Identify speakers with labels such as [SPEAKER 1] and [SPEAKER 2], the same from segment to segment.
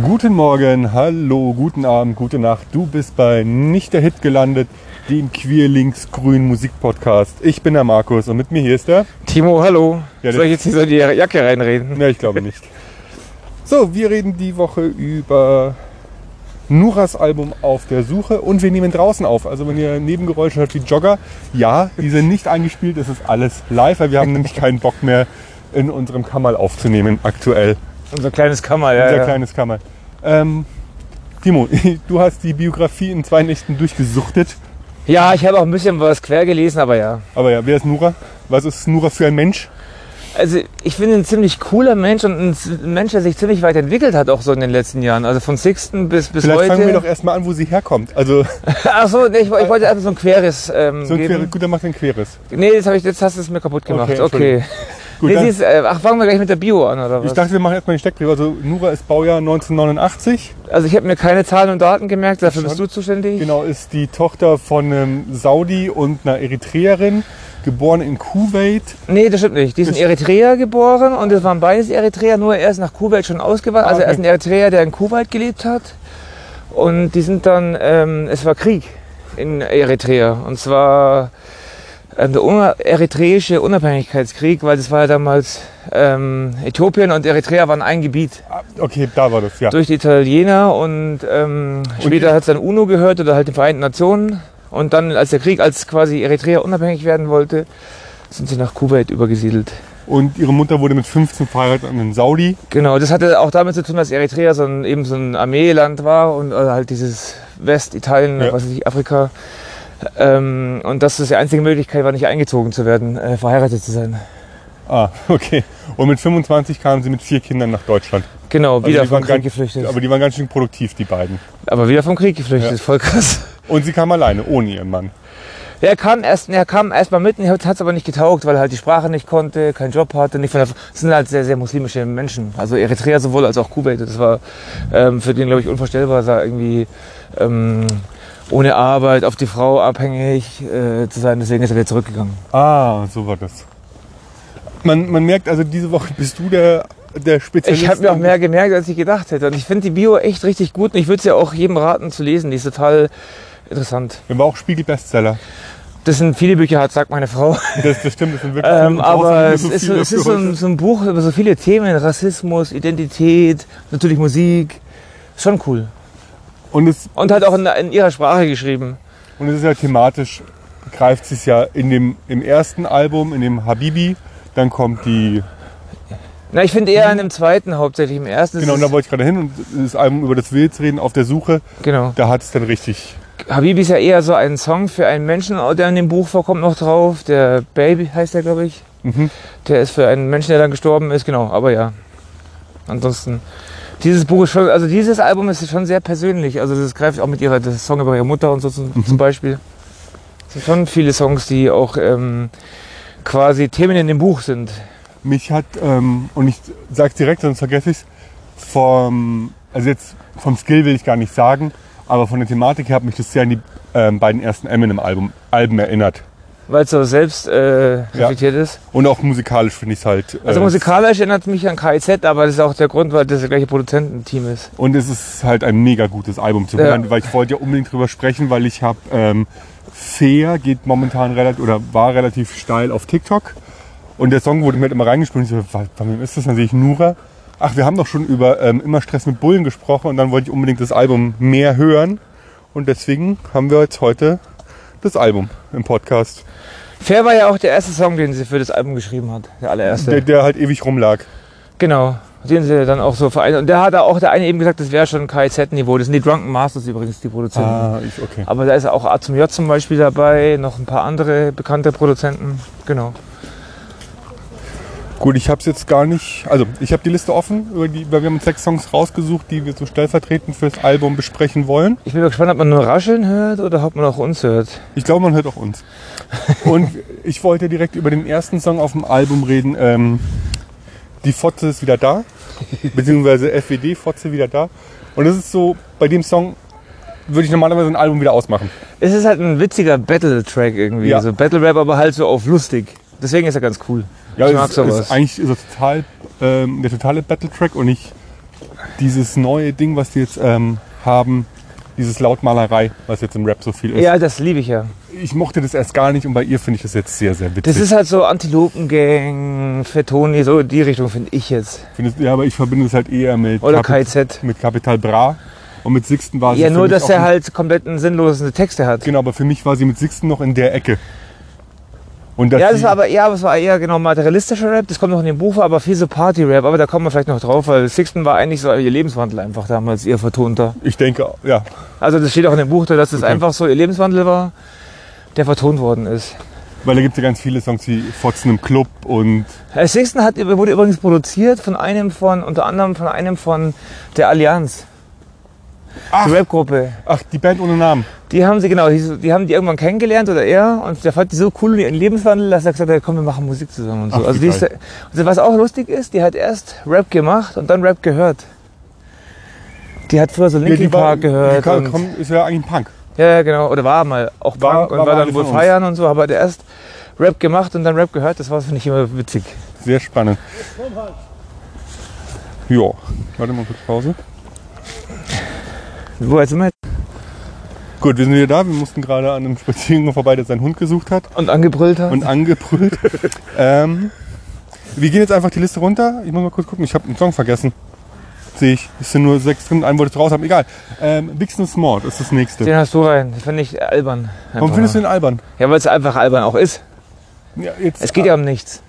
[SPEAKER 1] Guten Morgen, hallo, guten Abend, gute Nacht. Du bist bei Nicht der Hit gelandet, dem Queer Links Grün Musikpodcast. Ich bin der Markus und mit mir hier ist der.
[SPEAKER 2] Timo, hallo.
[SPEAKER 1] Ja,
[SPEAKER 2] Soll ich jetzt hier so in die Jacke reinreden?
[SPEAKER 1] Ne, ich glaube nicht. So, wir reden die Woche über Nuras Album Auf der Suche und wir nehmen draußen auf. Also wenn ihr Nebengeräusche hört wie Jogger, ja, die sind nicht eingespielt, es ist alles live, weil wir haben nämlich keinen Bock mehr in unserem Kammerl aufzunehmen aktuell.
[SPEAKER 2] Unser kleines Kammer, ja.
[SPEAKER 1] Unser
[SPEAKER 2] ja.
[SPEAKER 1] kleines Kammer. Ähm, Timo, du hast die Biografie in zwei Nächten durchgesuchtet.
[SPEAKER 2] Ja, ich habe auch ein bisschen was quer gelesen, aber ja.
[SPEAKER 1] Aber ja, wer ist Nura? Was ist Nura für ein Mensch?
[SPEAKER 2] Also ich finde ein ziemlich cooler Mensch und ein Mensch, der sich ziemlich weit entwickelt hat, auch so in den letzten Jahren. Also von Sixten bis, bis
[SPEAKER 1] Vielleicht
[SPEAKER 2] heute.
[SPEAKER 1] fangen wir doch erstmal an, wo sie herkommt. Also
[SPEAKER 2] Ach so, nee, ich, ich wollte einfach so ein queres ähm,
[SPEAKER 1] so ein. Queres, gut, dann macht ein Queres.
[SPEAKER 2] Nee, jetzt, hab ich, jetzt hast du es mir kaputt gemacht.
[SPEAKER 1] Okay,
[SPEAKER 2] Okay.
[SPEAKER 1] Gut,
[SPEAKER 2] nee, ist, äh, ach, fangen wir gleich mit der Bio an, oder was?
[SPEAKER 1] Ich dachte, wir machen erstmal den Steckbrief. Also Nura ist Baujahr 1989.
[SPEAKER 2] also ich habe mir keine Zahlen und Daten gemerkt, dafür bist du zuständig.
[SPEAKER 1] Genau, ist die Tochter von einem Saudi und einer Eritreerin, geboren in Kuwait.
[SPEAKER 2] Nee, das stimmt nicht. Die ist in
[SPEAKER 1] Das-
[SPEAKER 2] Eritrea geboren und es waren beides Eritreer, nur er ist nach Kuwait schon ausgewandert.
[SPEAKER 1] Ah,
[SPEAKER 2] Also er ist ein Eritreer, der in Kuwait gelebt hat. Und die sind dann, ähm, es war Krieg in Eritrea. Und zwar ähm, der eritreische Unabhängigkeitskrieg, weil das war ja damals ähm, Äthiopien und Eritrea waren ein Gebiet
[SPEAKER 1] Ah, Okay, da war das, ja.
[SPEAKER 2] durch die Italiener und ähm, später hat es dann UNO gehört oder halt den Vereinten Nationen. Und dann, als der Krieg, als quasi Eritrea unabhängig werden wollte, sind sie nach Kuwait übergesiedelt.
[SPEAKER 1] Und ihre Mutter wurde mit 15 verheiratet an einen Saudi.
[SPEAKER 2] Genau, das hatte auch damit zu tun, dass Eritrea so ein, eben so ein Armeeland war und also halt dieses Westitalien,
[SPEAKER 1] Ja.
[SPEAKER 2] was weiß ich, Afrika. Ähm, und dass das die einzige Möglichkeit war, nicht eingezogen zu werden, äh, verheiratet zu sein.
[SPEAKER 1] Ah, okay. Und mit 25 kamen sie mit vier Kindern nach Deutschland.
[SPEAKER 2] Genau, wieder
[SPEAKER 1] die
[SPEAKER 2] vom Krieg
[SPEAKER 1] ganz-
[SPEAKER 2] geflüchtet.
[SPEAKER 1] Aber die waren ganz schön produktiv, die beiden.
[SPEAKER 2] Aber wieder vom Krieg geflüchtet,
[SPEAKER 1] Ja.
[SPEAKER 2] voll krass.
[SPEAKER 1] Und sie kam alleine, ohne ihren Mann.
[SPEAKER 2] Ja, Er kam erst, er kam erst mal mit, hat es aber nicht getaugt, weil er halt die Sprache nicht konnte, keinen Job hatte, nicht von der, das sind halt sehr, sehr muslimische Menschen. Also Eritrea sowohl als auch Kuwait. Das war ähm, für den, glaube ich, unvorstellbar, da irgendwie ähm, ohne Arbeit, auf die Frau abhängig äh, zu sein. Deswegen ist er wieder zurückgegangen.
[SPEAKER 1] Ah, so war das. Man, man merkt also, diese Woche bist du der, der Spezialist.
[SPEAKER 2] Ich habe mir auch mehr gemerkt, als ich gedacht hätte. Und ich finde die Bio echt richtig gut und ich würde es ja auch jedem raten zu lesen. Die ist total interessant.
[SPEAKER 1] Wir waren auch Spiegel-Bestseller.
[SPEAKER 2] Das sind viele Bücher, hat sagt meine Frau.
[SPEAKER 1] Das, das stimmt, das sind wirklich
[SPEAKER 2] Ähm, aber es ist, so,
[SPEAKER 1] viele
[SPEAKER 2] es ist so, ein, so ein Buch über so viele Themen, Rassismus, Identität, natürlich Musik. Schon cool.
[SPEAKER 1] Und es,
[SPEAKER 2] Und halt auch in, in ihrer Sprache geschrieben.
[SPEAKER 1] und es ist ja thematisch, greift sich ja in dem, im ersten Album, in dem Habibi, dann kommt die,
[SPEAKER 2] Na, ich finde eher in dem zweiten hauptsächlich. Im ersten
[SPEAKER 1] genau, und
[SPEAKER 2] es,
[SPEAKER 1] da wollte ich gerade hin und das Album über das Wild reden, auf der Suche,
[SPEAKER 2] genau.
[SPEAKER 1] da hat es dann richtig,
[SPEAKER 2] Habibi ist ja eher so ein Song für einen Menschen, der in dem Buch vorkommt noch drauf. Der Baby heißt der, glaube ich.
[SPEAKER 1] mhm.
[SPEAKER 2] Der ist für einen Menschen, der dann gestorben ist, genau. Aber ja. Ansonsten. Dieses Buch ist schon, also dieses Album ist schon sehr persönlich. Also das greift auch mit ihrer, das Song über ihre Mutter und so zum,
[SPEAKER 1] Mhm.
[SPEAKER 2] zum Beispiel. Es sind schon viele Songs, die auch ähm, quasi Themen in dem Buch sind.
[SPEAKER 1] mich hat, ähm, und ich sag's direkt, sonst vergesse ich's, vom, also jetzt vom Skill will ich gar nicht sagen, aber von der Thematik her hat mich das sehr an die ähm, beiden ersten Eminem-Alben Alben erinnert.
[SPEAKER 2] Weil es so selbst äh, reflektiert ist.
[SPEAKER 1] Und auch musikalisch finde ich es halt.
[SPEAKER 2] Also
[SPEAKER 1] äh,
[SPEAKER 2] musikalisch erinnert mich an KIZ, aber das ist auch der Grund, weil das das gleiche Produzententeam ist.
[SPEAKER 1] Und es ist halt ein mega gutes Album zu
[SPEAKER 2] Ja.
[SPEAKER 1] hören, weil ich wollte ja unbedingt drüber sprechen, weil ich habe ähm, Fair geht momentan relativ oder war relativ steil auf TikTok und der Song wurde mir halt immer reingespielt. Und ich so, "Wa- von wem ist das? Dann sehe ich Nura. Ach, wir haben doch schon über ähm, immer Stress mit Bullen gesprochen und dann wollte ich unbedingt das Album mehr hören und deswegen haben wir jetzt heute das Album im Podcast,
[SPEAKER 2] Fair war ja auch der erste Song, den sie für das Album geschrieben hat. Der allererste.
[SPEAKER 1] der, der halt ewig rumlag.
[SPEAKER 2] Genau. Den sie dann auch so vereint. Und da hat auch der eine eben gesagt, das wäre schon KIZ-Niveau. Das sind die Drunken Masters übrigens, die Produzenten.
[SPEAKER 1] Ah, ich, okay.
[SPEAKER 2] Aber da ist auch A zum J zum Beispiel dabei, noch ein paar andere bekannte Produzenten. Genau.
[SPEAKER 1] Gut, ich habe es jetzt gar nicht. Also, ich habe die Liste offen, die, weil wir haben uns sechs Songs rausgesucht, die wir so stellvertretend fürs Album besprechen wollen.
[SPEAKER 2] Ich bin gespannt, ob man nur Rascheln hört oder ob man auch uns hört.
[SPEAKER 1] Ich glaube, man hört auch uns. Und ich wollte direkt über den ersten Song auf dem Album reden. Ähm, die Fotze ist wieder da, beziehungsweise FWD Fotze wieder da. Und das ist so, bei dem Song würde ich normalerweise ein Album wieder ausmachen.
[SPEAKER 2] Es ist halt ein witziger Battle-Track irgendwie.
[SPEAKER 1] Ja.
[SPEAKER 2] So Battle-Rap, aber halt so auf lustig. Deswegen ist er ganz cool.
[SPEAKER 1] Ja,
[SPEAKER 2] ich mag
[SPEAKER 1] ist,
[SPEAKER 2] sowas.
[SPEAKER 1] Ist, eigentlich ist er total, ähm, der totale Battle-Track und ich dieses neue Ding, was die jetzt ähm, haben, dieses Lautmalerei, was jetzt im Rap so viel ist.
[SPEAKER 2] Ja, das liebe ich ja.
[SPEAKER 1] Ich mochte das erst gar nicht und bei ihr finde ich das jetzt sehr, sehr witzig.
[SPEAKER 2] Das ist halt so Antilopengang, Fettoni, so die Richtung finde ich jetzt.
[SPEAKER 1] Findest- ja, aber ich verbinde es halt eher mit,
[SPEAKER 2] Oder
[SPEAKER 1] Capi-
[SPEAKER 2] KZ.
[SPEAKER 1] mit Capital Bra. Und mit Sixten war sie
[SPEAKER 2] Ja, nur dass er
[SPEAKER 1] in-
[SPEAKER 2] halt komplett einen sinnlosen Texte hat.
[SPEAKER 1] Genau, aber für mich war sie mit Sixten noch in der Ecke. Und
[SPEAKER 2] Ja, das war aber eher, das war eher genau materialistischer Rap, das kommt noch in dem Buch aber viel so Party-Rap, aber da kommen wir vielleicht noch drauf, weil Sixten war eigentlich so ihr Lebenswandel einfach damals, ihr vertonter.
[SPEAKER 1] ich denke, ja,
[SPEAKER 2] Also das steht auch in dem Buch, da, dass das
[SPEAKER 1] Okay.
[SPEAKER 2] einfach so ihr Lebenswandel war, der vertont worden ist.
[SPEAKER 1] weil da gibt es ja ganz viele Songs wie Fotzen im Club und
[SPEAKER 2] Äh, Sixten hat, wurde übrigens produziert von einem von, unter anderem von einem von der Allianz,
[SPEAKER 1] Ach.
[SPEAKER 2] die Rap-Gruppe.
[SPEAKER 1] ach, die Band ohne Namen.
[SPEAKER 2] Die haben sie, genau, die, haben die irgendwann kennengelernt oder er und der fand die so cool in ihren Lebenswandel, dass er gesagt hat, komm, wir machen Musik zusammen und so.
[SPEAKER 1] Ach,
[SPEAKER 2] also die ist, also was auch lustig ist, die hat erst Rap gemacht und dann Rap gehört. Die hat früher so
[SPEAKER 1] Ja,
[SPEAKER 2] Linkin
[SPEAKER 1] war-
[SPEAKER 2] Park gehört.
[SPEAKER 1] Die kam,
[SPEAKER 2] und,
[SPEAKER 1] komm, ist ja eigentlich ein Punk.
[SPEAKER 2] ja, ja, genau. Oder war mal auch
[SPEAKER 1] War-
[SPEAKER 2] Punk und
[SPEAKER 1] war
[SPEAKER 2] war, dann wohl feiern und so, aber der erst Rap gemacht und dann Rap gehört, das war, finde ich, immer witzig.
[SPEAKER 1] Sehr spannend. Ja, warte mal kurz Pause.
[SPEAKER 2] Wo jetzt immer
[SPEAKER 1] Gut, wir sind wieder da. Wir mussten gerade an einem Spaziergang vorbei, der seinen Hund gesucht hat
[SPEAKER 2] und angebrüllt hat.
[SPEAKER 1] und angebrüllt. ähm, wir gehen jetzt einfach die Liste runter. Ich muss mal kurz gucken. Ich habe einen Song vergessen. Sehe ich. Es sind nur sechs drin. Einen wollte ich raus haben. Egal. Ähm, Vixen Smart ist das nächste.
[SPEAKER 2] den hast du rein. Das finde ich albern.
[SPEAKER 1] Warum findest du den albern?
[SPEAKER 2] Ja, weil es einfach albern auch ist.
[SPEAKER 1] Ja, jetzt,
[SPEAKER 2] Es geht ja um nichts.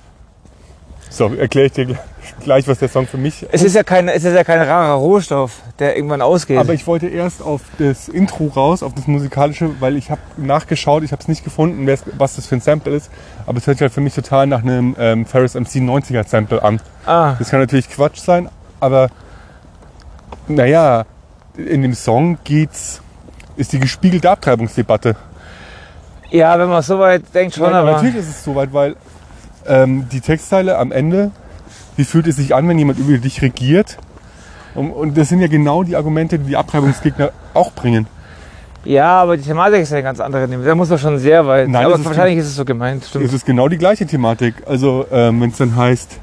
[SPEAKER 1] So, erkläre ich dir gleich- was der Song für mich
[SPEAKER 2] Es ist ja kein, es ist ja kein rarer Rohstoff, der irgendwann ausgeht.
[SPEAKER 1] Aber ich wollte erst auf das Intro raus, auf das musikalische, weil ich habe nachgeschaut, ich habe es nicht gefunden, was das für ein Sample ist. Aber es hört sich halt für mich total nach einem ähm, Ferris MC 90er Sample an.
[SPEAKER 2] ah,
[SPEAKER 1] Das kann natürlich Quatsch sein, aber naja, in dem Song geht's, ist die gespiegelte Abtreibungsdebatte.
[SPEAKER 2] ja, wenn man so weit denkt schon,
[SPEAKER 1] Nein,
[SPEAKER 2] aber
[SPEAKER 1] natürlich ist es soweit, weil ähm, die Textzeile am Ende, wie fühlt es sich an, wenn jemand über dich regiert? Und, und das sind ja genau die Argumente, die die Abtreibungsgegner auch bringen.
[SPEAKER 2] ja, aber die Thematik ist ja eine ganz andere. Da muss man schon sehr weit.
[SPEAKER 1] Nein,
[SPEAKER 2] aber
[SPEAKER 1] ist
[SPEAKER 2] wahrscheinlich ist es so gemeint, stimmt.
[SPEAKER 1] Es ist genau die gleiche Thematik. Also ähm, wenn es dann heißt,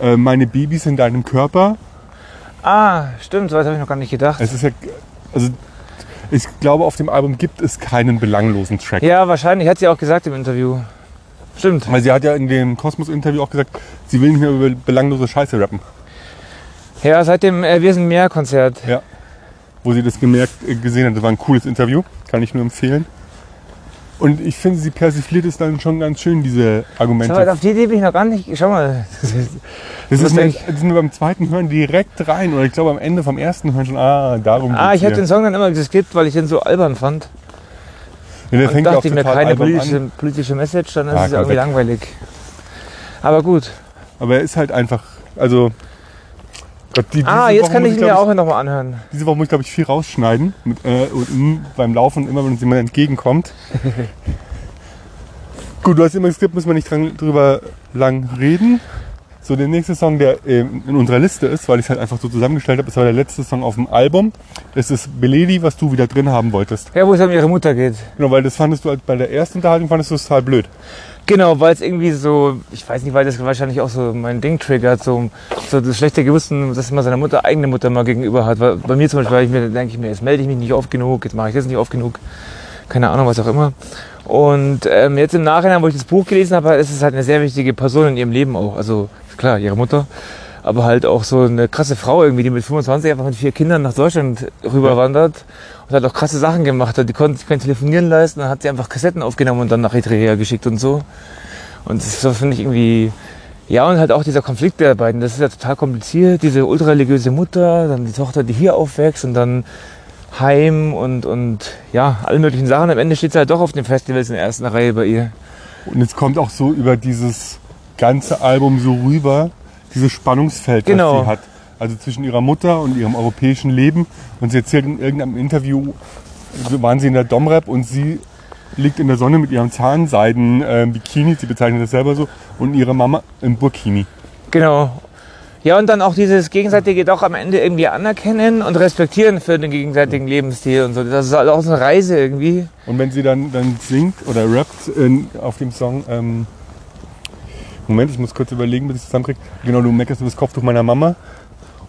[SPEAKER 1] äh, meine Babys in deinem Körper,
[SPEAKER 2] Ah, stimmt, so weit habe ich noch gar nicht gedacht.
[SPEAKER 1] es ist ja, also ich glaube, auf dem Album gibt es keinen belanglosen Track.
[SPEAKER 2] Ja, wahrscheinlich, hat sie auch gesagt im Interview. Stimmt.
[SPEAKER 1] Weil sie hat ja in dem Kosmos-Interview auch gesagt, sie will nicht mehr über belanglose Scheiße rappen.
[SPEAKER 2] Ja, seit dem äh, Wir sind mehr Konzert.
[SPEAKER 1] Wo sie das gemerkt, äh, gesehen hat. Das war ein cooles Interview, kann ich nur empfehlen. Und ich finde, sie persifliert es dann schon ganz schön, diese Argumente.
[SPEAKER 2] So weit auf die Idee bin ich noch gar nicht. Schau mal.
[SPEAKER 1] Das ist,
[SPEAKER 2] Lustig.
[SPEAKER 1] mir, das ist mir beim zweiten Hören direkt rein. Oder ich glaube am Ende vom ersten Hören schon, ah, darum
[SPEAKER 2] ah, ich habe den Song dann immer geskippt, weil ich den so albern fand.
[SPEAKER 1] Ja, der
[SPEAKER 2] Und
[SPEAKER 1] auch
[SPEAKER 2] dachte ich mir, keine politische, politische Message, dann ist
[SPEAKER 1] Ah,
[SPEAKER 2] es ja irgendwie
[SPEAKER 1] weg.
[SPEAKER 2] langweilig. Aber gut.
[SPEAKER 1] Aber er ist halt einfach, also. Gott, die,
[SPEAKER 2] Ah, jetzt
[SPEAKER 1] Woche
[SPEAKER 2] kann
[SPEAKER 1] muss
[SPEAKER 2] ich
[SPEAKER 1] glaub
[SPEAKER 2] mir auch nochmal anhören.
[SPEAKER 1] Diese Woche muss ich, glaube ich, viel rausschneiden. Mit, äh, und, beim Laufen, immer wenn uns jemand entgegenkommt. Gut, du hast immer gesagt, müssen wir nicht dran, drüber lang reden. So, der nächste Song, der ähm, in unserer Liste ist, weil ich es halt einfach so zusammengestellt habe, ist aber der letzte Song auf dem Album. Das ist Beledi, was du wieder drin haben wolltest.
[SPEAKER 2] Ja, wo es um ihre Mutter geht.
[SPEAKER 1] Genau, weil das fandest du halt bei der ersten Unterhaltung fandest du es total blöd.
[SPEAKER 2] Genau, weil es irgendwie so, ich weiß nicht, weil das wahrscheinlich auch so mein Ding triggert, so, so das schlechte Gewissen, dass man seiner Mutter, eigene Mutter mal gegenüber hat. Weil bei mir zum Beispiel, weil ich mir, denke ich mir, jetzt melde ich mich nicht oft genug, jetzt mache ich das nicht oft genug, keine Ahnung, was auch immer. Und ähm, jetzt im Nachhinein, wo ich das Buch gelesen habe, ist es halt eine sehr wichtige Person in ihrem Leben auch. Also klar, ihre Mutter, aber halt auch so eine krasse Frau irgendwie, die mit 25 einfach mit vier Kindern nach Deutschland rüberwandert und hat auch krasse Sachen gemacht. Die konnte sich kein Telefonieren leisten, dann hat sie einfach Kassetten aufgenommen und dann nach Eritrea geschickt und so. Und das so finde ich irgendwie, ja, und halt auch dieser Konflikt der beiden, das ist ja total kompliziert. Diese ultrareligiöse Mutter, dann die Tochter, die hier aufwächst und dann Heim und, und ja, alle möglichen Sachen. Am Ende steht sie halt doch auf den Festivals in der ersten Reihe bei ihr.
[SPEAKER 1] Und es kommt auch so über dieses ganze Album so rüber, dieses Spannungsfeld,
[SPEAKER 2] Genau.
[SPEAKER 1] das sie hat. Also zwischen ihrer Mutter und ihrem europäischen Leben. Und sie erzählt in irgendeinem Interview, waren sie in der Domrep und sie liegt in der Sonne mit ihrem Zahnseiden-Bikini, sie bezeichnet das selber so, und ihre Mama im Burkini.
[SPEAKER 2] Genau. Ja, und dann auch dieses gegenseitige doch am Ende irgendwie anerkennen und respektieren für den gegenseitigen Lebensstil und so. Das ist halt auch so eine Reise irgendwie.
[SPEAKER 1] Und wenn sie dann, dann singt oder rappt in, auf dem Song, ähm, Moment, ich muss kurz überlegen, bis ich es zusammenkriege. Genau, du meckerst über das Kopftuch meiner Mama.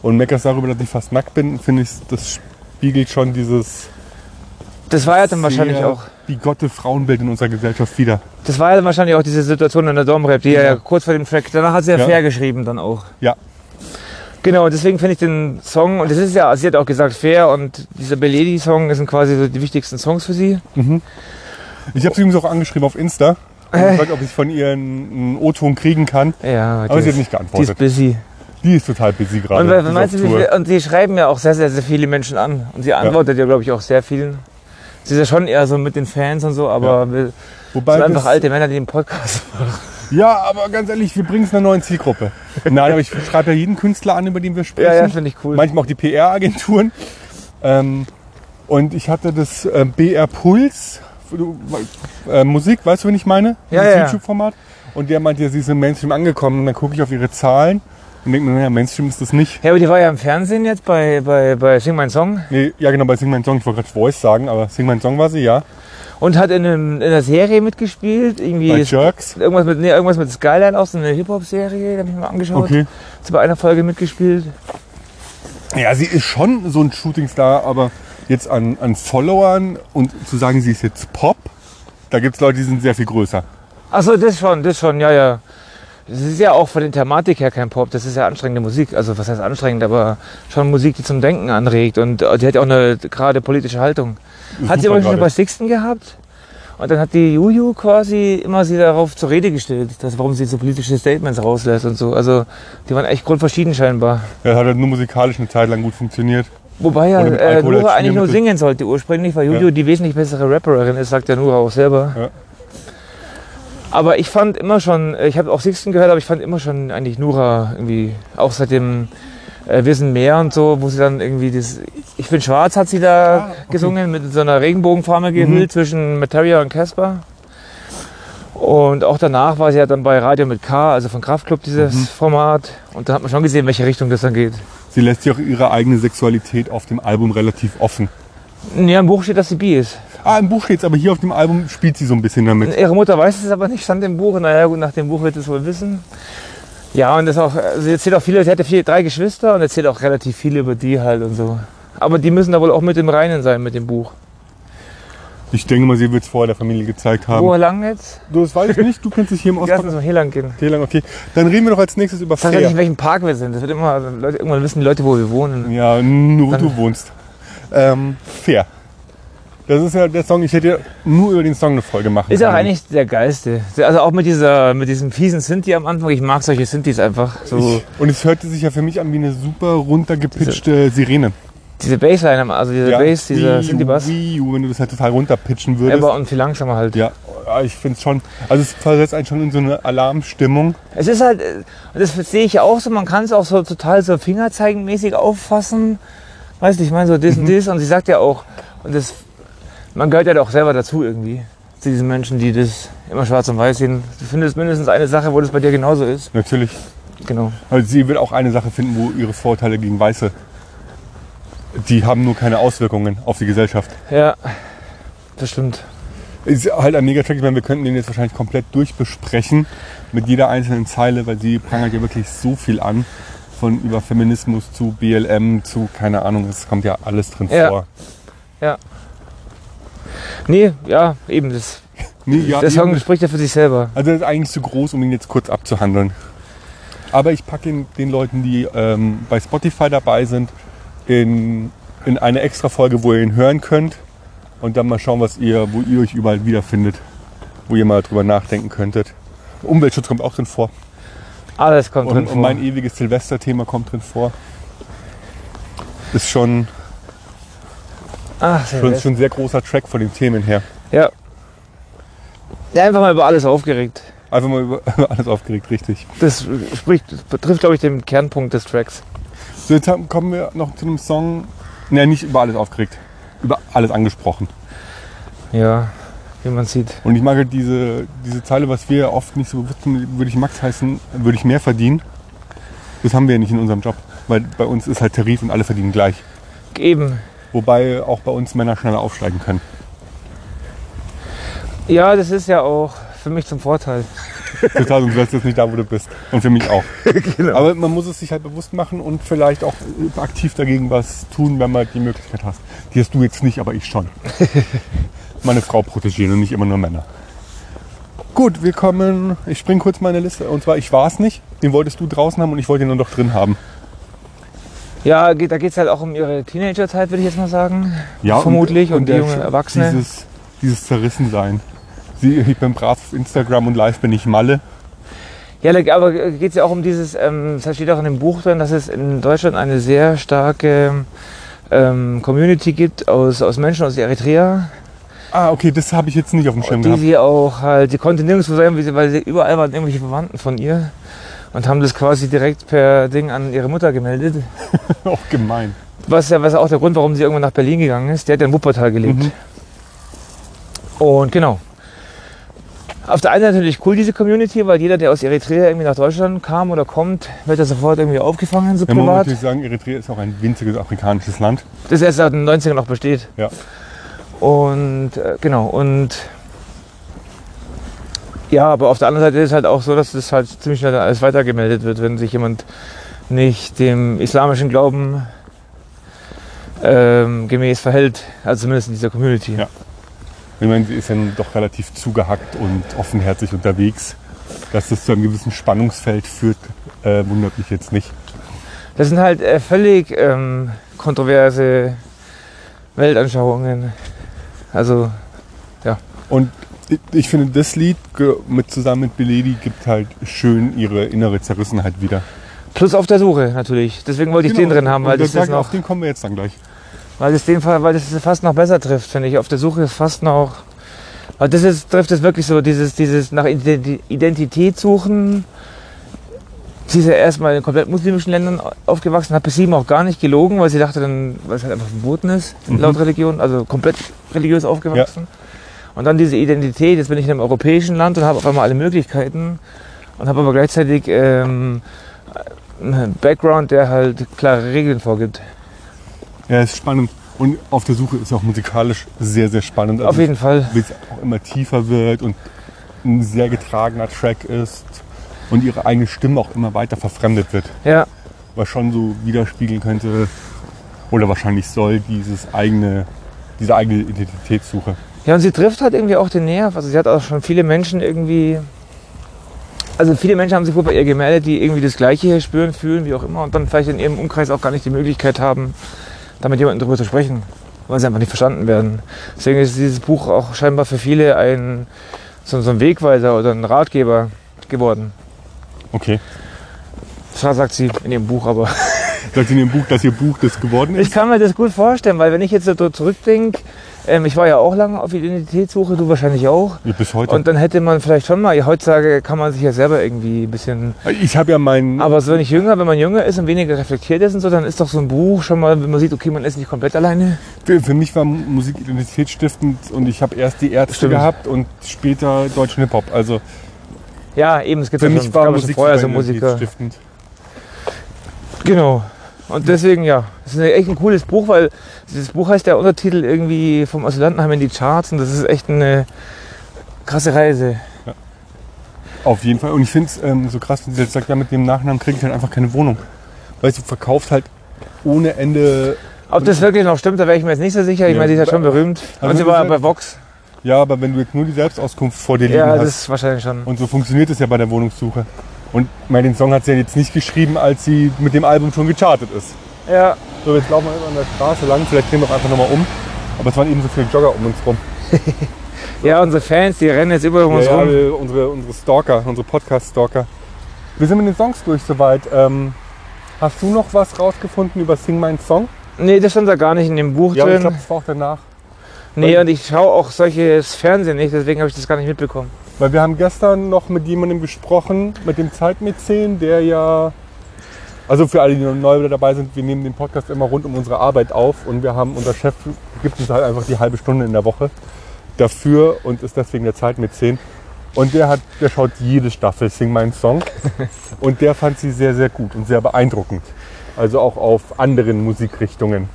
[SPEAKER 1] und meckerst darüber, dass ich fast nackt bin, finde ich, das spiegelt schon dieses
[SPEAKER 2] Das war ja dann wahrscheinlich auch.
[SPEAKER 1] bigotte Frauenbild in unserer Gesellschaft wieder.
[SPEAKER 2] Das war ja dann wahrscheinlich auch diese Situation in der Domrep, die ja.
[SPEAKER 1] Ja.
[SPEAKER 2] kurz vor dem Track, danach hat sie ja,
[SPEAKER 1] Ja.
[SPEAKER 2] fair geschrieben dann auch.
[SPEAKER 1] Ja,
[SPEAKER 2] Genau, deswegen finde ich den Song, und das ist ja, sie hat auch gesagt fair und dieser Beledi-Song sind quasi so die wichtigsten Songs für sie.
[SPEAKER 1] ich habe sie übrigens auch angeschrieben auf Insta
[SPEAKER 2] Äh.
[SPEAKER 1] gefragt, ob ich von ihr einen O-Ton kriegen kann.
[SPEAKER 2] Ja,
[SPEAKER 1] Aber
[SPEAKER 2] die
[SPEAKER 1] sie hat nicht
[SPEAKER 2] Die ist
[SPEAKER 1] geantwortet.
[SPEAKER 2] busy.
[SPEAKER 1] Die ist total busy gerade.
[SPEAKER 2] Und, meinst du, viel, und die schreiben ja auch sehr, sehr, sehr viele Menschen an. Und sie antwortet ja, glaube ich, auch sehr vielen. Sie ist ja schon eher so mit den Fans und so, aber wir
[SPEAKER 1] Wobei
[SPEAKER 2] sind einfach alte Männer, die den Podcast machen.
[SPEAKER 1] Ja, aber ganz ehrlich, wir bringen es einer neuen Zielgruppe. Nein, aber ich schreibe ja jeden Künstler an, über den wir sprechen.
[SPEAKER 2] Ja, ja, finde ich cool.
[SPEAKER 1] Manchmal auch die PR-Agenturen. Ähm, und ich hatte das äh, BR Puls, du, äh, Musik, weißt du, wen ich meine?
[SPEAKER 2] Ja,
[SPEAKER 1] Dieses
[SPEAKER 2] ja.
[SPEAKER 1] YouTube-Format. Und der meinte, ja, sie ist im Mainstream angekommen. Und dann gucke ich auf ihre Zahlen und denke mir, naja, Mainstream ist das nicht.
[SPEAKER 2] Ja, aber die war ja im Fernsehen jetzt bei, bei, bei Sing Mein Song
[SPEAKER 1] Nee, ja genau, bei Sing Mein Song, ich wollte gerade Voice sagen, aber Sing Mein Song war sie, ja.
[SPEAKER 2] und hat in, einem, in einer Serie mitgespielt. Irgendwie
[SPEAKER 1] Bei Jerks.
[SPEAKER 2] irgendwas mit, nee, irgendwas mit Skyline auch, so eine Hip-Hop-Serie, da habe ich mir mal angeschaut.
[SPEAKER 1] Okay.
[SPEAKER 2] Hat bei einer Folge mitgespielt.
[SPEAKER 1] Ja, sie ist schon so ein Shootingstar, aber jetzt an, an Followern und zu sagen, sie ist jetzt Pop, da gibt es Leute, die sind sehr viel größer.
[SPEAKER 2] Achso, das schon, das schon, ja, ja. Das ist ja auch von der Thematik her kein Pop, das ist ja anstrengende Musik. Also was heißt anstrengend, aber schon Musik, die zum Denken anregt und äh, die hat ja auch eine gerade politische Haltung. Hat sie aber schon bei Sixten gehabt und dann hat die Juju quasi immer sie darauf zur Rede gestellt, dass, warum sie so politische Statements rauslässt und so. Also die waren echt grundverschieden scheinbar.
[SPEAKER 1] Ja, hat halt nur musikalisch eine Zeit lang gut funktioniert.
[SPEAKER 2] Wobei ja äh, Nura eigentlich nur singen sollte ursprünglich, weil Juju
[SPEAKER 1] Ja.
[SPEAKER 2] die wesentlich bessere Rapperin ist, sagt der Nura auch selber.
[SPEAKER 1] Ja.
[SPEAKER 2] Aber ich fand immer schon, ich habe auch Sixten gehört, aber ich fand immer schon eigentlich Nura irgendwie, auch seit dem äh, Wir sind mehr und so, wo sie dann irgendwie das, ich bin schwarz hat sie da
[SPEAKER 1] Ah, okay. Mhm.
[SPEAKER 2] gesungen, mit so einer Regenbogenfarbe gehüllt zwischen Materia und Casper. Und auch danach war sie ja dann bei Radio mit K, also von Kraftklub dieses
[SPEAKER 1] Mhm.
[SPEAKER 2] Format. Und da hat man schon gesehen, in welche Richtung das dann geht.
[SPEAKER 1] Sie lässt sich auch ihre eigene Sexualität auf dem Album relativ offen.
[SPEAKER 2] Ja, im Buch steht, dass sie bi ist.
[SPEAKER 1] Ah, im Buch steht's, aber hier auf dem Album spielt sie so ein bisschen damit.
[SPEAKER 2] Ihre Mutter weiß es aber nicht, stand im Buch. Naja, gut, nach dem Buch wird es wohl wissen. Ja, und das auch, also sie erzählt auch viele, sie hatte vier, drei Geschwister und erzählt auch relativ viel über die halt und so. Aber die müssen da wohl auch mit im Reinen sein mit dem Buch.
[SPEAKER 1] Ich denke mal, sie wird es vorher der Familie gezeigt haben.
[SPEAKER 2] Wo lang jetzt?
[SPEAKER 1] Du, das weiß ich nicht, du kennst dich hier im
[SPEAKER 2] Lass uns
[SPEAKER 1] Osten.
[SPEAKER 2] mal hier lang gehen.
[SPEAKER 1] Okay, lang, okay. Dann reden wir doch als nächstes über
[SPEAKER 2] Ich weiß ja nicht, in
[SPEAKER 1] Fair.
[SPEAKER 2] welchem Park wir sind. Das wird immer, Leute, irgendwann wissen die Leute, wo wir wohnen.
[SPEAKER 1] Ja, nur wo
[SPEAKER 2] Dann-
[SPEAKER 1] du wohnst. Ähm, Fair. Das ist ja der Song, ich hätte nur über den Song eine Folge machen
[SPEAKER 2] Ist auch eigentlich der geilste. Also auch mit dieser, mit diesem fiesen Sinti am Anfang. Ich mag solche Sintis einfach. So
[SPEAKER 1] Ich, und es hörte sich ja für mich an wie eine super runtergepitchte Sirene.
[SPEAKER 2] Diese Bassline, also diese Bass, dieser Sinti-Bass.
[SPEAKER 1] Wii, wenn du das halt total runterpitchen würdest.
[SPEAKER 2] Aber und viel langsamer halt.
[SPEAKER 1] ja, ja, ich finde es schon. Also es versetzt einen schon in so eine Alarmstimmung.
[SPEAKER 2] Es ist halt, äh, und das sehe ich ja auch so, man kann es auch so total so fingerzeigenmäßig auffassen. Weißt du, ich meine so das
[SPEAKER 1] Mhm.
[SPEAKER 2] und das und sie sagt ja auch, und das, man gehört ja auch selber dazu irgendwie, zu diesen Menschen, die das immer schwarz und weiß sehen. Du findest mindestens eine Sache, wo das bei dir genauso ist.
[SPEAKER 1] Natürlich.
[SPEAKER 2] Genau.
[SPEAKER 1] Also sie wird auch eine Sache finden, wo ihre Vorurteile gegen Weiße, die haben nur keine Auswirkungen auf die Gesellschaft.
[SPEAKER 2] Ja, das stimmt.
[SPEAKER 1] Ist halt ein Megatrack, ich meine, wir könnten den jetzt wahrscheinlich komplett durchbesprechen mit jeder einzelnen Zeile, weil sie prangert ja wirklich so viel an. Von über Feminismus zu BLM zu, keine Ahnung, es kommt ja alles drin
[SPEAKER 2] Ja.
[SPEAKER 1] vor.
[SPEAKER 2] Nee, ja, eben, das,
[SPEAKER 1] Nee, ja,
[SPEAKER 2] der Song
[SPEAKER 1] eben.
[SPEAKER 2] spricht ja für sich selber.
[SPEAKER 1] Also das ist eigentlich zu groß, um ihn jetzt kurz abzuhandeln. Aber ich packe ihn den Leuten, die ähm, bei Spotify dabei sind, in, in eine extra Folge, wo ihr ihn hören könnt. Und dann mal schauen, was ihr, wo ihr euch überall wiederfindet. Wo ihr mal drüber nachdenken könntet. Umweltschutz kommt auch drin vor.
[SPEAKER 2] Alles kommt drin
[SPEAKER 1] Und,
[SPEAKER 2] vor.
[SPEAKER 1] und mein ewiges Silvester-Thema kommt drin vor. Ist schon,
[SPEAKER 2] Ach,
[SPEAKER 1] schon, schon ein sehr großer Track von den Themen her.
[SPEAKER 2] Ja. ja. Einfach mal über alles aufgeregt.
[SPEAKER 1] Einfach mal über über alles aufgeregt, richtig.
[SPEAKER 2] Das spricht, das betrifft, glaube ich, den Kernpunkt des Tracks.
[SPEAKER 1] So, jetzt kommen wir noch zu einem Song. Ne, nicht über alles aufgeregt. Über alles angesprochen.
[SPEAKER 2] Ja, wie man sieht.
[SPEAKER 1] Und ich mag halt diese, diese Zeile, was wir oft nicht so bewusst sind, würde ich Max heißen, würde ich mehr verdienen. Das haben wir ja nicht in unserem Job. Weil bei uns ist halt Tarif und alle verdienen gleich.
[SPEAKER 2] Eben.
[SPEAKER 1] Wobei auch bei uns Männer schneller aufsteigen können.
[SPEAKER 2] Ja, das ist ja auch für mich zum Vorteil.
[SPEAKER 1] Total, sonst wärst du jetzt nicht da, wo du bist. Und für mich auch.
[SPEAKER 2] genau.
[SPEAKER 1] Aber man muss es sich halt bewusst machen und vielleicht auch aktiv dagegen was tun, wenn man die Möglichkeit hast. Die hast du jetzt nicht, aber ich schon. Meine Frau protegieren und nicht immer nur Männer. Gut, wir kommen. Ich spring kurz meine Liste. Und zwar, ich war es nicht. Den wolltest du draußen haben und ich wollte ihn nur noch drin haben.
[SPEAKER 2] Ja, geht, da geht es halt auch um ihre Teenagerzeit, würde ich jetzt mal sagen.
[SPEAKER 1] Ja,
[SPEAKER 2] Vermutlich. Und, die
[SPEAKER 1] der
[SPEAKER 2] junge
[SPEAKER 1] Sch-
[SPEAKER 2] Erwachsene.
[SPEAKER 1] Dieses, dieses Zerrissensein. Sie, ich bin brav auf Instagram und live bin ich Malle.
[SPEAKER 2] Ja, aber geht es ja auch um dieses, ähm, das steht auch in dem Buch drin, dass es in Deutschland eine sehr starke ähm, Community gibt aus, aus Menschen aus Eritrea,
[SPEAKER 1] Ah, okay, das habe ich jetzt nicht auf dem Schirm
[SPEAKER 2] die
[SPEAKER 1] gehabt.
[SPEAKER 2] sie auch halt, die konnte nirgendwo sein, weil sie- überall waren irgendwelche Verwandten von ihr und haben das quasi direkt per Ding an ihre Mutter gemeldet.
[SPEAKER 1] Auch gemein.
[SPEAKER 2] Was ja was auch der Grund, warum sie irgendwann nach Berlin gegangen ist. Die hat ja in Wuppertal gelebt.
[SPEAKER 1] Mhm.
[SPEAKER 2] Und genau. Auf der einen Seite natürlich cool, diese Community, weil jeder, der aus Eritrea irgendwie nach Deutschland kam oder kommt, wird ja sofort irgendwie aufgefangen, so
[SPEAKER 1] Da muss man
[SPEAKER 2] privat.
[SPEAKER 1] natürlich sagen, Eritrea ist auch ein winziges afrikanisches Land.
[SPEAKER 2] Das erst seit den 90ern noch besteht.
[SPEAKER 1] Ja.
[SPEAKER 2] Und äh, genau, und ja, aber auf der anderen Seite ist es halt auch so, dass das halt ziemlich schnell alles weitergemeldet wird, wenn sich jemand nicht dem islamischen Glauben ähm, gemäß verhält, also zumindest in dieser Community.
[SPEAKER 1] Ja. Ich meine, sie ist ja doch relativ zugehackt und offenherzig unterwegs. Dass das zu einem gewissen Spannungsfeld führt, äh, wundert mich jetzt nicht.
[SPEAKER 2] Das sind halt äh, völlig ähm, kontroverse Weltanschauungen. Also
[SPEAKER 1] Und ich- ich finde, das Lied mit, zusammen mit Beledi gibt halt schön ihre innere Zerrissenheit wieder.
[SPEAKER 2] plus auf der Suche natürlich. Deswegen wollte ich den drin haben, weil
[SPEAKER 1] Genau. Und
[SPEAKER 2] das, das
[SPEAKER 1] auf
[SPEAKER 2] noch,
[SPEAKER 1] den kommen wir jetzt dann gleich.
[SPEAKER 2] Weil das den Fall, weil das fast noch besser trifft, finde ich. Auf der Suche ist fast noch, weil das ist, trifft es wirklich so dieses, dieses nach Identi- Identität suchen. Sie ist ja erstmal in komplett muslimischen Ländern aufgewachsen, hat bis sieben auch gar nicht gelogen, weil sie dachte dann, weil es halt einfach verboten ist,
[SPEAKER 1] Mhm.
[SPEAKER 2] laut Religion, also komplett religiös aufgewachsen. Und dann diese Identität, jetzt bin ich in einem europäischen Land und habe auf einmal alle Möglichkeiten und habe aber gleichzeitig ähm, einen Background, der halt klare Regeln vorgibt.
[SPEAKER 1] Ja, ist spannend. Und auf der Suche ist auch musikalisch sehr, sehr spannend.
[SPEAKER 2] Auf jeden Fall.
[SPEAKER 1] Wie es auch immer tiefer wird und ein sehr getragener Track ist und ihre eigene Stimme auch immer weiter verfremdet wird.
[SPEAKER 2] Ja,
[SPEAKER 1] Was schon so widerspiegeln könnte oder wahrscheinlich soll dieses eigene, diese eigene Identitätssuche.
[SPEAKER 2] Ja, und sie trifft halt irgendwie auch den Nerv. Also sie hat auch schon viele Menschen irgendwie. Also viele Menschen haben sich wohl bei ihr gemeldet, die irgendwie das Gleiche hier spüren, fühlen, wie auch immer, und dann vielleicht in ihrem Umkreis auch gar nicht die Möglichkeit haben, da mit jemandem drüber zu sprechen, weil sie einfach nicht verstanden werden. Deswegen ist dieses Buch auch scheinbar für viele ein so, so ein Wegweiser oder ein Ratgeber geworden.
[SPEAKER 1] Okay.
[SPEAKER 2] Das sagt sie in ihrem Buch, aber
[SPEAKER 1] Sagt sie in dem Buch, dass ihr Buch das geworden
[SPEAKER 2] Ich
[SPEAKER 1] ist?
[SPEAKER 2] kann mir das gut vorstellen, weil wenn ich jetzt so zurückdenke, ähm, ich war ja auch lange auf Identitätssuche, du wahrscheinlich auch.
[SPEAKER 1] Ja, Bis heute.
[SPEAKER 2] Und dann hätte man vielleicht schon mal, heutzutage kann man sich ja selber irgendwie ein bisschen.
[SPEAKER 1] ich habe ja meinen.
[SPEAKER 2] Aber so wenn ich jünger, wenn man jünger ist und weniger reflektiert ist und so, dann ist doch so ein Buch schon mal, wenn man sieht, okay, man ist nicht komplett alleine.
[SPEAKER 1] Für, für mich war Musik identitätsstiftend und ich habe erst die Ärzte
[SPEAKER 2] Stimmt.
[SPEAKER 1] gehabt und später deutschen Hip-Hop. Also
[SPEAKER 2] Ja, eben, es gibt
[SPEAKER 1] für
[SPEAKER 2] ja
[SPEAKER 1] mich
[SPEAKER 2] schon,
[SPEAKER 1] war Musik
[SPEAKER 2] vorher so Musiker. Genau. Und deswegen, ja, es ist echt ein cooles Buch, weil dieses Buch heißt der Untertitel irgendwie vom Asylantenheim in die Charts und das ist echt eine krasse Reise.
[SPEAKER 1] Auf jeden Fall. Und ich finde es ähm, so krass, wenn sie jetzt sagt, ja, mit dem Nachnamen kriege ich halt einfach keine Wohnung. Weißt du, verkauft halt ohne Ende.
[SPEAKER 2] Ob das wirklich noch stimmt, da wäre ich mir jetzt nicht so sicher. Ich
[SPEAKER 1] Ja.
[SPEAKER 2] meine, sie ist halt schon berühmt.
[SPEAKER 1] Also
[SPEAKER 2] und sie war
[SPEAKER 1] du
[SPEAKER 2] bei Vox.
[SPEAKER 1] Ja, aber wenn du jetzt nur die Selbstauskunft vor dir liegen
[SPEAKER 2] Ja,
[SPEAKER 1] hast.
[SPEAKER 2] das ist wahrscheinlich schon.
[SPEAKER 1] Und so funktioniert es ja bei der Wohnungssuche. Und meine, den Song hat sie ja jetzt nicht geschrieben, als sie mit dem Album schon gechartet ist.
[SPEAKER 2] Ja,
[SPEAKER 1] So, jetzt laufen wir an der Straße lang, vielleicht drehen wir auch einfach nochmal um. Aber es waren eben so viele Jogger um uns rum.
[SPEAKER 2] ja, unsere Fans, die rennen jetzt um uns
[SPEAKER 1] ja,
[SPEAKER 2] rum.
[SPEAKER 1] wir- unsere, unsere Stalker, unsere Podcast-Stalker. Wir sind mit den Songs durch soweit. Ähm, hast du noch was rausgefunden über Sing Mein Song?
[SPEAKER 2] Nee, das stand da gar nicht in dem Buch
[SPEAKER 1] Ja, aber ich
[SPEAKER 2] drin.
[SPEAKER 1] glaube, das war auch danach.
[SPEAKER 2] nee, und ich schaue auch solches Fernsehen nicht, deswegen habe ich das gar nicht mitbekommen.
[SPEAKER 1] Weil wir haben gestern noch mit jemandem gesprochen, mit dem Zeitmäzen, der ja, also für alle, die noch neu wieder dabei sind, wir nehmen den Podcast immer rund um unsere Arbeit auf und wir haben, unser Chef gibt uns halt einfach die halbe Stunde in der Woche dafür und ist deswegen der Zeitmäzen. Und der hat, der schaut jede Staffel Sing Mein Song und der fand sie sehr, sehr gut und sehr beeindruckend. Also auch auf anderen Musikrichtungen.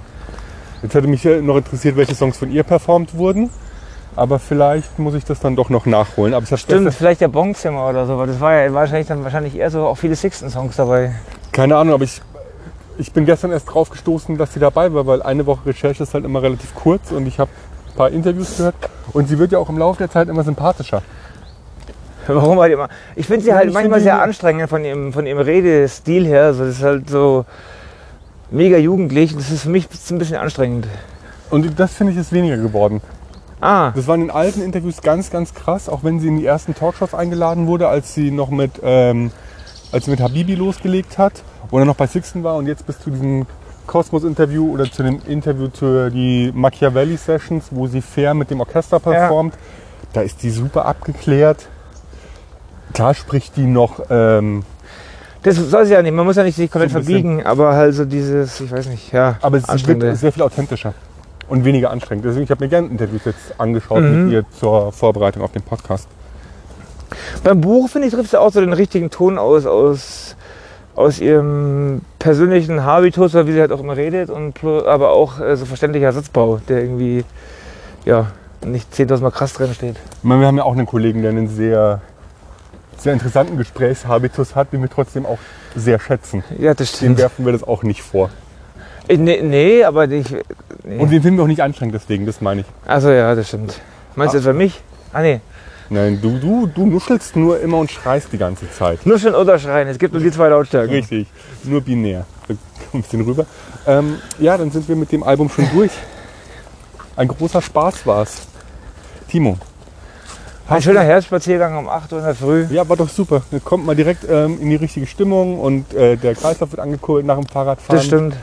[SPEAKER 1] Jetzt hätte mich noch interessiert, welche Songs von ihr performt wurden. Aber vielleicht muss ich das dann doch noch nachholen. Aber habe
[SPEAKER 2] Stimmt, vielleicht der Bonzimmer oder so, weil das war ja wahrscheinlich dann wahrscheinlich eher so auch viele Sixten-Songs dabei.
[SPEAKER 1] keine Ahnung, aber ich, ich bin gestern erst drauf gestoßen, dass sie dabei war, weil eine Woche Recherche ist halt immer relativ kurz und ich habe ein paar Interviews gehört und sie wird ja auch im Laufe der Zeit immer sympathischer.
[SPEAKER 2] Warum halt immer? Ich finde sie halt
[SPEAKER 1] ich
[SPEAKER 2] manchmal sehr anstrengend von ihrem, von ihrem Redestil her. Also das ist halt so mega jugendlich. Das ist für mich ein bisschen anstrengend.
[SPEAKER 1] Und das finde ich ist weniger geworden.
[SPEAKER 2] Ah,
[SPEAKER 1] Das war in den alten Interviews ganz, ganz krass, auch wenn sie in die ersten Talkshows eingeladen wurde, als sie noch mit, ähm, als sie mit Habibi losgelegt hat oder noch bei Sixten war und jetzt bis zu diesem Kosmos-Interview oder zu dem Interview zu die Machiavelli-Sessions, wo sie fair mit dem Orchester performt. Da ist die super abgeklärt. Klar spricht die noch, ähm,
[SPEAKER 2] das soll sie ja nicht. Man muss ja nicht sich komplett
[SPEAKER 1] So
[SPEAKER 2] verbiegen, aber halt so dieses, ich weiß nicht, ja.
[SPEAKER 1] aber es
[SPEAKER 2] anstrengende.
[SPEAKER 1] wird sehr viel authentischer und weniger anstrengend. Deswegen, ich habe mir gerne Interviews jetzt angeschaut
[SPEAKER 2] Mhm.
[SPEAKER 1] mit ihr zur Vorbereitung auf den Podcast.
[SPEAKER 2] Beim Buch, finde ich, trifft sie auch so den richtigen Ton aus, aus, aus ihrem persönlichen Habitus, oder wie sie halt auch immer redet, und aber auch äh, so verständlicher Satzbau, der irgendwie, ja, nicht 10.000 Mal krass drin steht.
[SPEAKER 1] Ich meine, wir haben ja auch einen Kollegen, der einen sehr, sehr interessanten Gesprächshabitus hat, den wir trotzdem auch sehr schätzen.
[SPEAKER 2] Ja, das
[SPEAKER 1] Dem
[SPEAKER 2] stimmt.
[SPEAKER 1] werfen wir das auch nicht vor.
[SPEAKER 2] Äh, Nee, nee aber ich. Nee.
[SPEAKER 1] Und den finden wir auch nicht anstrengend deswegen, das meine ich.
[SPEAKER 2] Also ja, das stimmt. Meinst du
[SPEAKER 1] Ah.
[SPEAKER 2] etwa mich? Ah nee.
[SPEAKER 1] Nein, du, du, du nuschelst nur immer und schreist die ganze Zeit.
[SPEAKER 2] Nur schon oder schreien. Es gibt nur die zwei Lautstärken.
[SPEAKER 1] Richtig, nur binär. Ein bisschen rüber. Ähm, ja, dann sind wir mit dem Album schon durch. Ein großer Spaß war's. Timo.
[SPEAKER 2] Ein schöner Herbstspaziergang um 8 Uhr in der Früh.
[SPEAKER 1] Ja, war doch super. Dann kommt mal direkt ähm, in die richtige Stimmung und äh, der Kreislauf wird angekurbelt nach dem Fahrradfahren.
[SPEAKER 2] Das stimmt.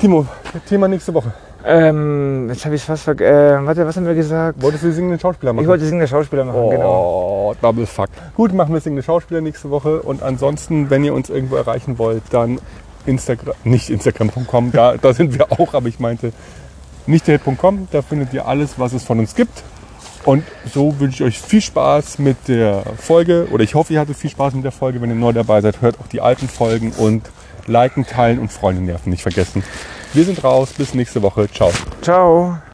[SPEAKER 1] Timo, Thema nächste Woche.
[SPEAKER 2] Ähm, jetzt habe ich es fast vergessen. Äh, warte, was haben wir gesagt?
[SPEAKER 1] Wolltest du singenden Schauspieler machen?
[SPEAKER 2] Ich wollte singende Schauspieler machen,
[SPEAKER 1] oh,
[SPEAKER 2] genau.
[SPEAKER 1] Double Fuck. Gut, machen wir singende Schauspieler nächste Woche. Und ansonsten, wenn ihr uns irgendwo erreichen wollt, dann Instagram, nicht Instagram.com, da, da sind wir auch, aber ich meinte nicht der.com, da findet ihr alles, was es von uns gibt. Und so wünsche ich euch viel Spaß mit der Folge. Oder ich hoffe, ihr hattet viel Spaß mit der Folge. Wenn ihr neu dabei seid, hört auch die alten Folgen und liken, teilen und Freunde nerven nicht vergessen. Wir sind raus. Bis nächste Woche. Ciao.
[SPEAKER 2] Ciao.